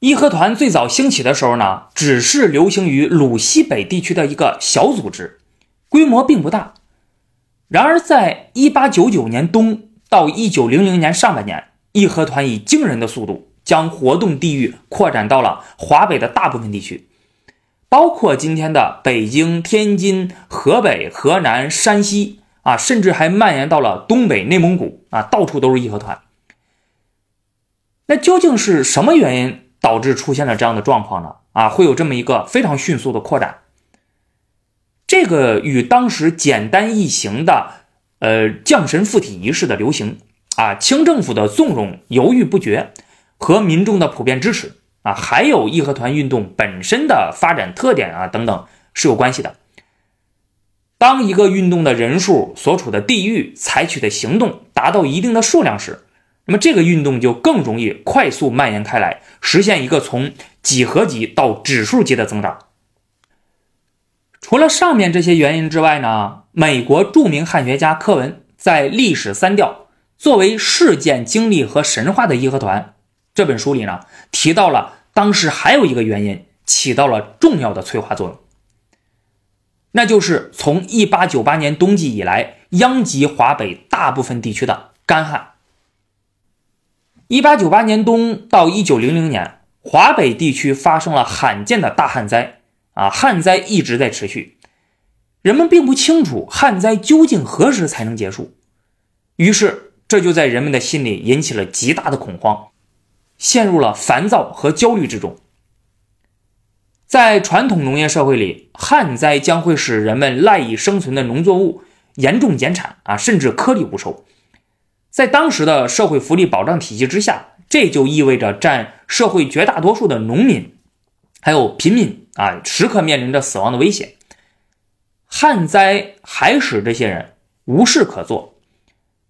义和团最早兴起的时候呢，只是流行于鲁西北地区的一个小组织，规模并不大。然而，在一八九九年冬到一九零零年上半年，义和团以惊人的速度将活动地域扩展到了华北的大部分地区，包括今天的北京、天津、河北、河南、山西啊，甚至还蔓延到了东北、内蒙古啊，到处都是义和团。那究竟是什么原因？导致出现了这样的状况呢？啊，会有这么一个非常迅速的扩展。这个与当时简单易行的呃降神附体仪式的流行啊，清政府的纵容、犹豫不决和民众的普遍支持啊，还有义和团运动本身的发展特点啊等等是有关系的。当一个运动的人数、所处的地域、采取的行动达到一定的数量时，那么这个运动就更容易快速蔓延开来，实现一个从几何级到指数级的增长。除了上面这些原因之外呢，美国著名汉学家柯文在《历史三调：作为事件经历和神话的义和团》这本书里呢，提到了当时还有一个原因起到了重要的催化作用，那就是从1898年冬季以来，殃及华北大部分地区的干旱。一八九八年冬到一九零零年，华北地区发生了罕见的大旱灾啊！旱灾一直在持续，人们并不清楚旱灾究竟何时才能结束，于是这就在人们的心里引起了极大的恐慌，陷入了烦躁和焦虑之中。在传统农业社会里，旱灾将会使人们赖以生存的农作物严重减产啊，甚至颗粒无收。在当时的社会福利保障体系之下，这就意味着占社会绝大多数的农民，还有平民啊，时刻面临着死亡的危险。旱灾还使这些人无事可做，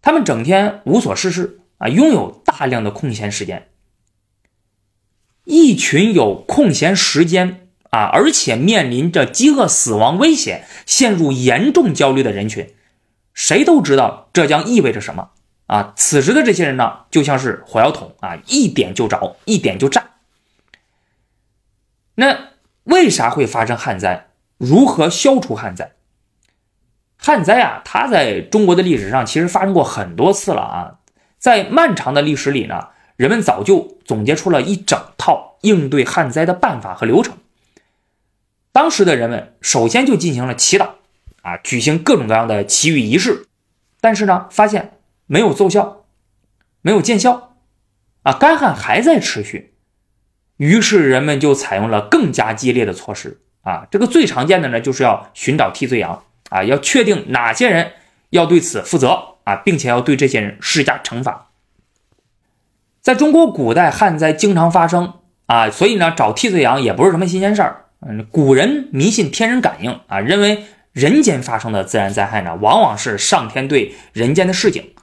他们整天无所事事啊，拥有大量的空闲时间。一群有空闲时间啊，而且面临着饥饿死亡危险、陷入严重焦虑的人群，谁都知道这将意味着什么。啊，此时的这些人呢，就像是火药桶啊，一点就着，一点就炸。那为啥会发生旱灾？如何消除旱灾？旱灾啊，它在中国的历史上其实发生过很多次了啊。在漫长的历史里呢，人们早就总结出了一整套应对旱灾的办法和流程。当时的人们首先就进行了祈祷啊，举行各种各样的祈雨仪式，但是呢，发现。没有奏效，没有见效，啊，干旱还在持续，于是人们就采用了更加激烈的措施啊。这个最常见的呢，就是要寻找替罪羊啊，要确定哪些人要对此负责啊，并且要对这些人施加惩罚。在中国古代，旱灾经常发生啊，所以呢，找替罪羊也不是什么新鲜事儿。嗯，古人迷信天人感应啊，认为人间发生的自然灾害呢，往往是上天对人间的示警。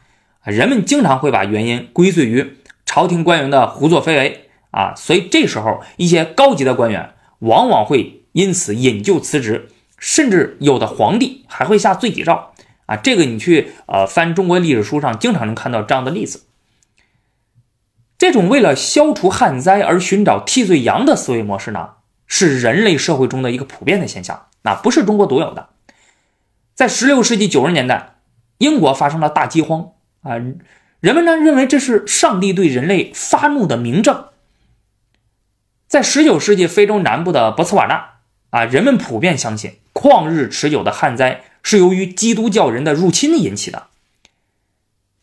人们经常会把原因归罪于朝廷官员的胡作非为啊，所以这时候一些高级的官员往往会因此引咎辞职，甚至有的皇帝还会下罪己诏啊。这个你去呃翻中国历史书上经常能看到这样的例子。这种为了消除旱灾而寻找替罪羊的思维模式呢，是人类社会中的一个普遍的现象，那不是中国独有的。在16世纪90年代，英国发生了大饥荒。啊，人们呢认为这是上帝对人类发怒的明证。在十九世纪非洲南部的博茨瓦纳，啊，人们普遍相信旷日持久的旱灾是由于基督教人的入侵引起的。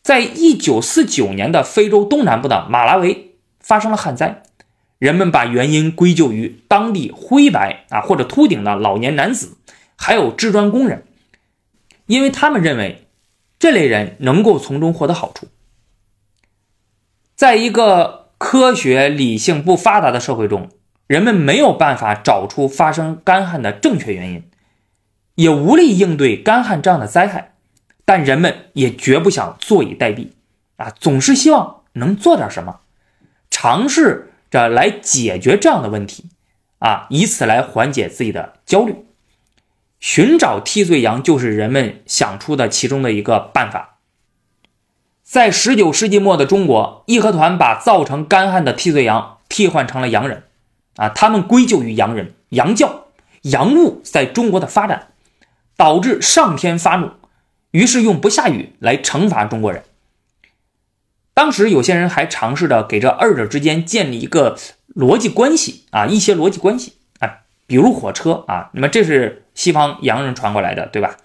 在一九四九年的非洲东南部的马拉维发生了旱灾，人们把原因归咎于当地灰白啊或者秃顶的老年男子，还有制砖工人，因为他们认为。这类人能够从中获得好处。在一个科学理性不发达的社会中，人们没有办法找出发生干旱的正确原因，也无力应对干旱这样的灾害，但人们也绝不想坐以待毙啊，总是希望能做点什么，尝试着来解决这样的问题啊，以此来缓解自己的焦虑。寻找替罪羊就是人们想出的其中的一个办法。在十九世纪末的中国，义和团把造成干旱的替罪羊替换成了洋人，啊，他们归咎于洋人、洋教、洋务在中国的发展，导致上天发怒，于是用不下雨来惩罚中国人。当时有些人还尝试着给这二者之间建立一个逻辑关系啊，一些逻辑关系，比如火车啊，那么这是西方洋人传过来的，对吧？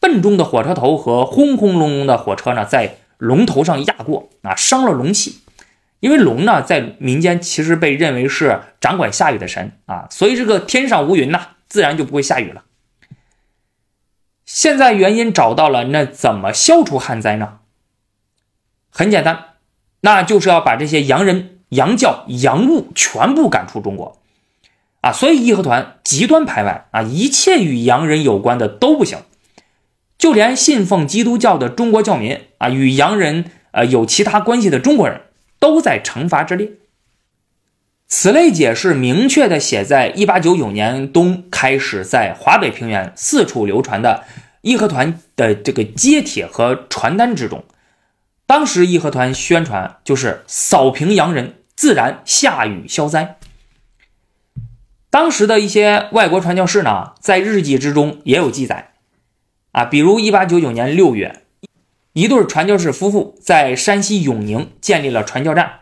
笨重的火车头和轰轰隆隆的火车呢，在龙头上压过啊，伤了龙气。因为龙呢，在民间其实被认为是掌管下雨的神啊，所以这个天上无云呐，自然就不会下雨了。现在原因找到了，那怎么消除旱灾呢？很简单，那就是要把这些洋人、洋教、洋务全部赶出中国啊！所以义和团极端排外啊，一切与洋人有关的都不行。就连信奉基督教的中国教民啊，与洋人呃有其他关系的中国人，都在惩罚之列。此类解释明确的写在1899年冬开始在华北平原四处流传的义和团的这个揭帖和传单之中。当时义和团宣传就是扫平洋人，自然下雨消灾。当时的一些外国传教士呢，在日记之中也有记载。啊，比如一八九九年六月，一对传教士夫妇在山西永宁建立了传教站。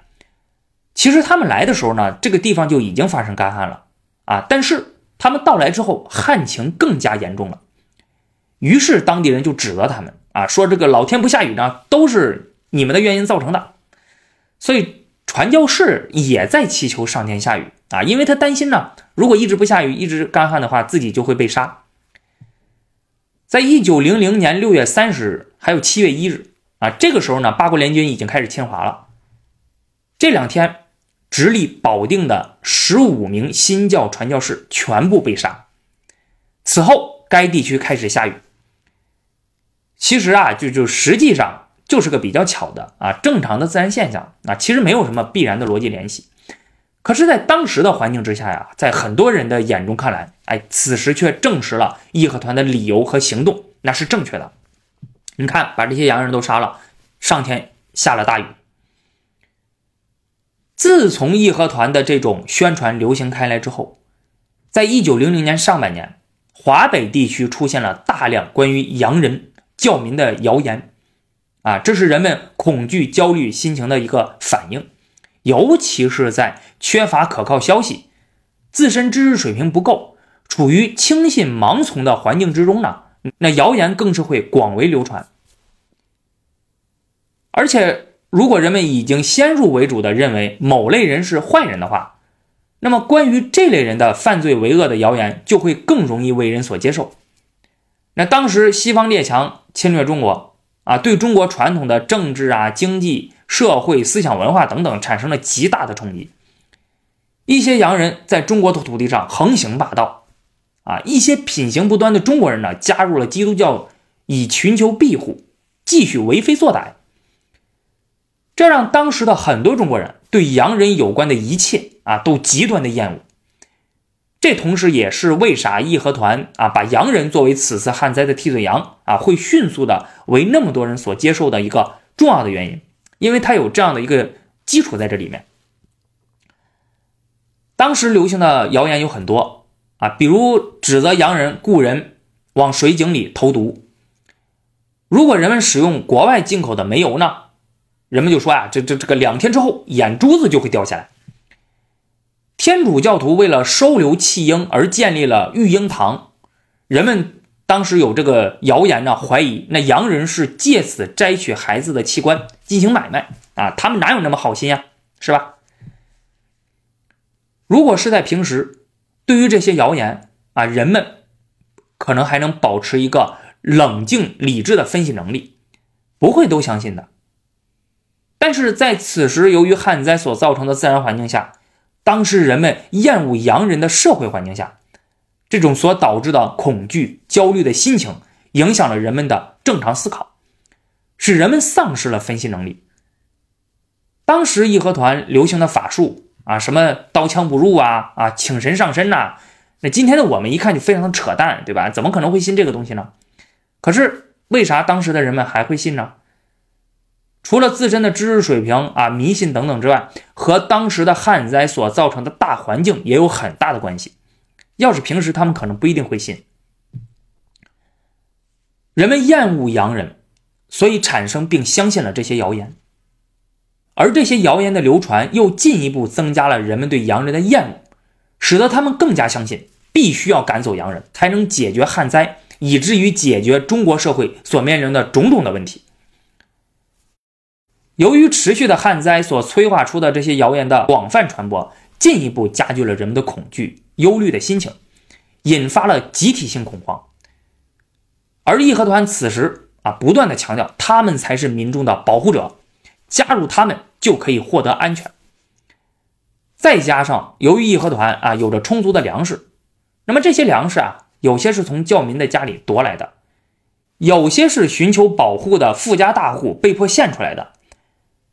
其实他们来的时候呢，这个地方就已经发生干旱了啊。但是他们到来之后，旱情更加严重了。于是当地人就指责他们啊，说这个老天不下雨呢，都是你们的原因造成的。所以传教士也在祈求上天下雨啊，因为他担心呢，如果一直不下雨，一直干旱的话，自己就会被杀。在一九零零年六月三十日，还有七月一日啊，这个时候呢，八国联军已经开始侵华了。这两天，直隶保定的十五名新教传教士全部被杀。此后，该地区开始下雨。其实啊，就就实际上就是个比较巧的啊，正常的自然现象啊，其实没有什么必然的逻辑联系。可是，在当时的环境之下呀，在很多人的眼中看来，哎，此时却证实了义和团的理由和行动那是正确的。你看，把这些洋人都杀了，上天下了大雨。自从义和团的这种宣传流行开来之后，在一九零零年上半年，华北地区出现了大量关于洋人教民的谣言，啊，这是人们恐惧、焦虑心情的一个反应。尤其是在缺乏可靠消息、自身知识水平不够、处于轻信盲从的环境之中呢，那谣言更是会广为流传。而且，如果人们已经先入为主的认为某类人是坏人的话，那么关于这类人的犯罪为恶的谣言就会更容易为人所接受。那当时西方列强侵略中国啊，对中国传统的政治啊、经济。社会思想文化等等产生了极大的冲击，一些洋人在中国的土地上横行霸道，啊，一些品行不端的中国人呢加入了基督教以寻求庇护，继续为非作歹，这让当时的很多中国人对洋人有关的一切啊都极端的厌恶，这同时也是为啥义和团啊把洋人作为此次旱灾的替罪羊啊会迅速的为那么多人所接受的一个重要的原因。因为他有这样的一个基础在这里面，当时流行的谣言有很多啊，比如指责洋人雇人往水井里投毒，如果人们使用国外进口的煤油呢，人们就说啊，这这这个两天之后眼珠子就会掉下来。天主教徒为了收留弃婴而建立了育婴堂，人们。当时有这个谣言呢，怀疑那洋人是借此摘取孩子的器官进行买卖啊，他们哪有那么好心呀，是吧？如果是在平时，对于这些谣言啊，人们可能还能保持一个冷静理智的分析能力，不会都相信的。但是在此时，由于旱灾所造成的自然环境下，当时人们厌恶洋人的社会环境下。这种所导致的恐惧、焦虑的心情，影响了人们的正常思考，使人们丧失了分析能力。当时义和团流行的法术啊，什么刀枪不入啊，啊，请神上身呐，那今天的我们一看就非常的扯淡，对吧？怎么可能会信这个东西呢？可是为啥当时的人们还会信呢？除了自身的知识水平啊、迷信等等之外，和当时的旱灾所造成的大环境也有很大的关系。要是平时，他们可能不一定会信。人们厌恶洋人，所以产生并相信了这些谣言，而这些谣言的流传又进一步增加了人们对洋人的厌恶，使得他们更加相信必须要赶走洋人，才能解决旱灾，以至于解决中国社会所面临的种种的问题。由于持续的旱灾所催化出的这些谣言的广泛传播，进一步加剧了人们的恐惧、忧虑的心情，引发了集体性恐慌。而义和团此时啊，不断的强调他们才是民众的保护者，加入他们就可以获得安全。再加上由于义和团啊有着充足的粮食，那么这些粮食啊，有些是从教民的家里夺来的，有些是寻求保护的富家大户被迫献出来的，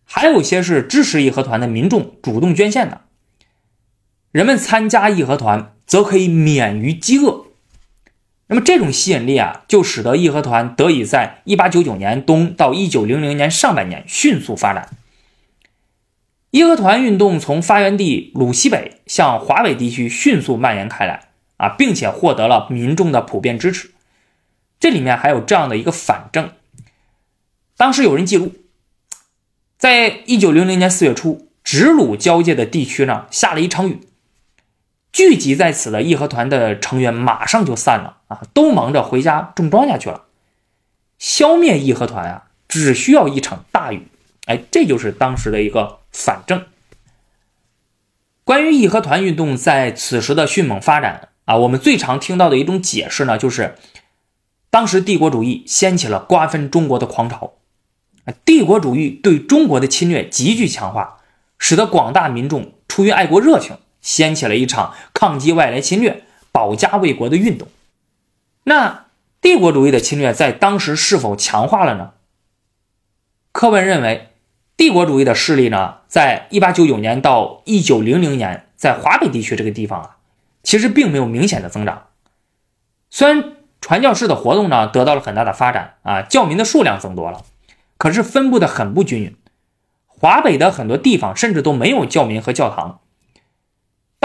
还有些是支持义和团的民众主动捐献的。人们参加义和团，则可以免于饥饿。那么这种吸引力啊，就使得义和团得以在1899年冬到1900年上半年迅速发展。义和团运动从发源地鲁西北向华北地区迅速蔓延开来啊，并且获得了民众的普遍支持。这里面还有这样的一个反证：当时有人记录，在1900年4月初，直鲁交界的地区呢下了一场雨。聚集在此的义和团的成员马上就散了啊，都忙着回家种庄稼去了。消灭义和团啊，只需要一场大雨。哎，这就是当时的一个反证。关于义和团运动在此时的迅猛发展啊，我们最常听到的一种解释呢，就是当时帝国主义掀起了瓜分中国的狂潮，帝国主义对中国的侵略急剧强化，使得广大民众出于爱国热情。掀起了一场抗击外来侵略、保家卫国的运动。那帝国主义的侵略在当时是否强化了呢？柯文认为，帝国主义的势力呢，在一八九九年到一九零零年，在华北地区这个地方啊，其实并没有明显的增长。虽然传教士的活动呢得到了很大的发展啊，教民的数量增多了，可是分布的很不均匀。华北的很多地方甚至都没有教民和教堂。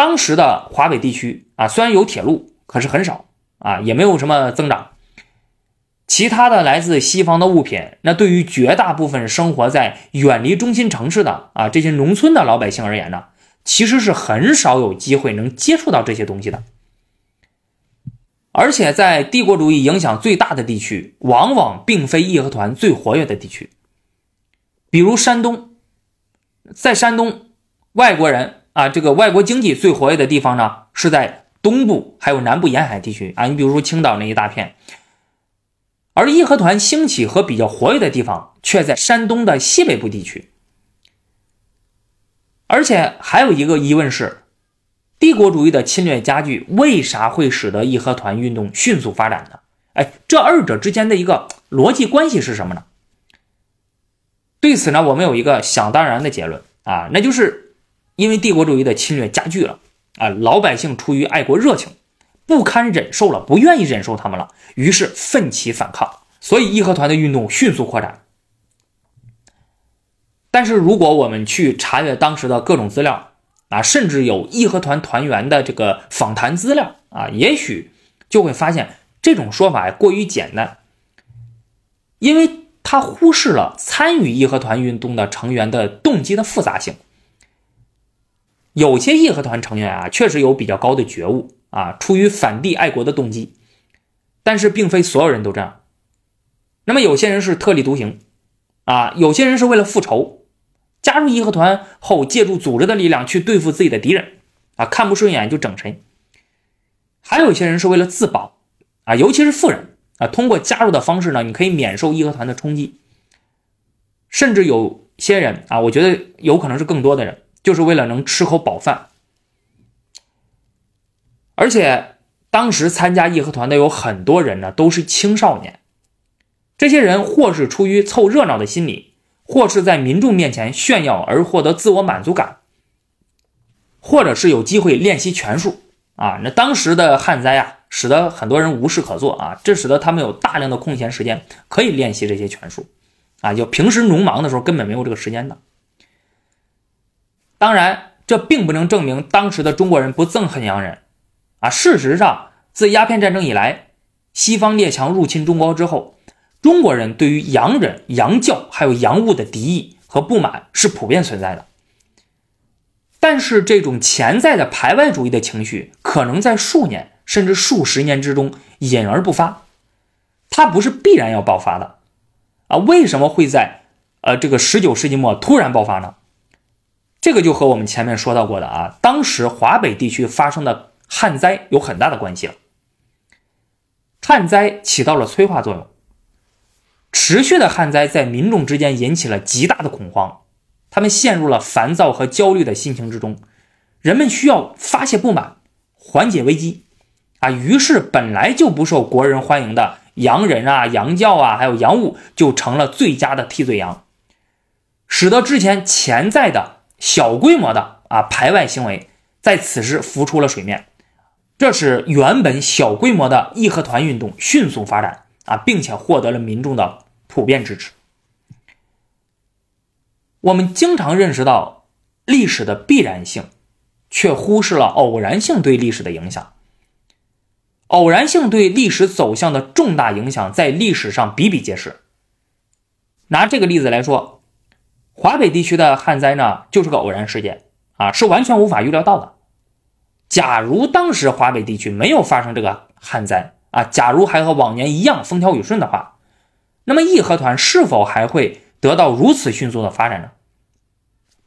当时的华北地区啊，虽然有铁路，可是很少啊，也没有什么增长。其他的来自西方的物品，那对于绝大部分生活在远离中心城市的啊这些农村的老百姓而言呢，其实是很少有机会能接触到这些东西的。而且在帝国主义影响最大的地区，往往并非义和团最活跃的地区。比如山东，在山东，外国人。啊，这个外国经济最活跃的地方呢，是在东部还有南部沿海地区啊。你比如说青岛那一大片，而义和团兴起和比较活跃的地方却在山东的西北部地区。而且还有一个疑问是，帝国主义的侵略加剧，为啥会使得义和团运动迅速发展呢？哎，这二者之间的一个逻辑关系是什么呢？对此呢，我们有一个想当然的结论啊，那就是。因为帝国主义的侵略加剧了啊，老百姓出于爱国热情，不堪忍受了，不愿意忍受他们了，于是奋起反抗，所以义和团的运动迅速扩展。但是，如果我们去查阅当时的各种资料啊，甚至有义和团团员的这个访谈资料啊，也许就会发现这种说法过于简单，因为他忽视了参与义和团运动的成员的动机的复杂性。有些义和团成员啊，确实有比较高的觉悟啊，出于反帝爱国的动机，但是并非所有人都这样。那么有些人是特立独行，啊，有些人是为了复仇，加入义和团后，借助组织的力量去对付自己的敌人，啊，看不顺眼就整谁。还有一些人是为了自保，啊，尤其是富人啊，通过加入的方式呢，你可以免受义和团的冲击。甚至有些人啊，我觉得有可能是更多的人。就是为了能吃口饱饭，而且当时参加义和团的有很多人呢，都是青少年。这些人或是出于凑热闹的心理，或是在民众面前炫耀而获得自我满足感，或者是有机会练习拳术啊。那当时的旱灾啊，使得很多人无事可做啊，这使得他们有大量的空闲时间可以练习这些拳术啊，就平时农忙的时候根本没有这个时间的。当然，这并不能证明当时的中国人不憎恨洋人啊。事实上，自鸦片战争以来，西方列强入侵中国之后，中国人对于洋人、洋教还有洋务的敌意和不满是普遍存在的。但是，这种潜在的排外主义的情绪，可能在数年甚至数十年之中隐而不发，它不是必然要爆发的啊？为什么会在呃这个十九世纪末突然爆发呢？这个就和我们前面说到过的啊，当时华北地区发生的旱灾有很大的关系了。旱灾起到了催化作用，持续的旱灾在民众之间引起了极大的恐慌，他们陷入了烦躁和焦虑的心情之中，人们需要发泄不满，缓解危机，啊，于是本来就不受国人欢迎的洋人啊、洋教啊，还有洋务，就成了最佳的替罪羊，使得之前潜在的。小规模的啊排外行为在此时浮出了水面，这使原本小规模的义和团运动迅速发展啊，并且获得了民众的普遍支持。我们经常认识到历史的必然性，却忽视了偶然性对历史的影响。偶然性对历史走向的重大影响在历史上比比皆是。拿这个例子来说。华北地区的旱灾呢，就是个偶然事件啊，是完全无法预料到的。假如当时华北地区没有发生这个旱灾啊，假如还和往年一样风调雨顺的话，那么义和团是否还会得到如此迅速的发展呢？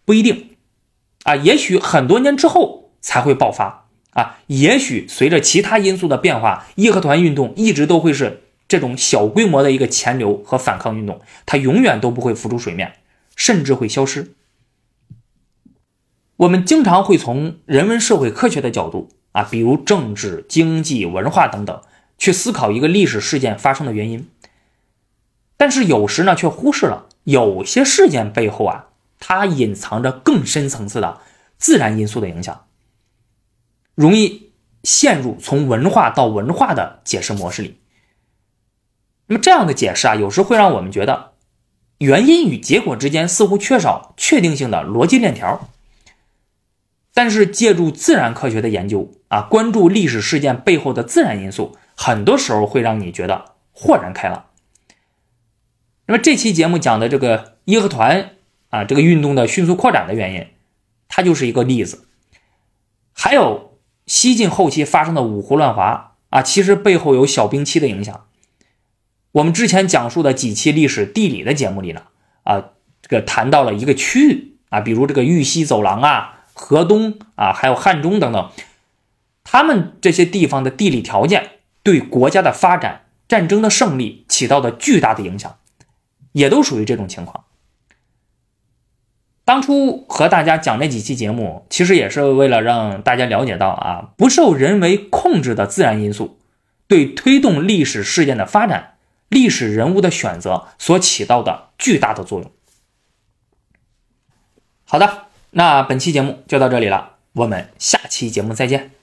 不一定啊，也许很多年之后才会爆发啊，也许随着其他因素的变化，义和团运动一直都会是这种小规模的一个潜流和反抗运动，它永远都不会浮出水面。甚至会消失。我们经常会从人文社会科学的角度啊，比如政治、经济、文化等等，去思考一个历史事件发生的原因。但是有时呢，却忽视了有些事件背后啊，它隐藏着更深层次的自然因素的影响，容易陷入从文化到文化的解释模式里。那么这样的解释啊，有时会让我们觉得。原因与结果之间似乎缺少确定性的逻辑链条，但是借助自然科学的研究啊，关注历史事件背后的自然因素，很多时候会让你觉得豁然开朗。那么这期节目讲的这个义和团啊，这个运动的迅速扩展的原因，它就是一个例子。还有西晋后期发生的五胡乱华啊，其实背后有小冰期的影响。我们之前讲述的几期历史地理的节目里呢，啊，这个谈到了一个区域啊，比如这个豫西走廊啊、河东啊，还有汉中等等，他们这些地方的地理条件对国家的发展、战争的胜利起到的巨大的影响，也都属于这种情况。当初和大家讲那几期节目，其实也是为了让大家了解到啊，不受人为控制的自然因素对推动历史事件的发展。历史人物的选择所起到的巨大的作用。好的，那本期节目就到这里了，我们下期节目再见。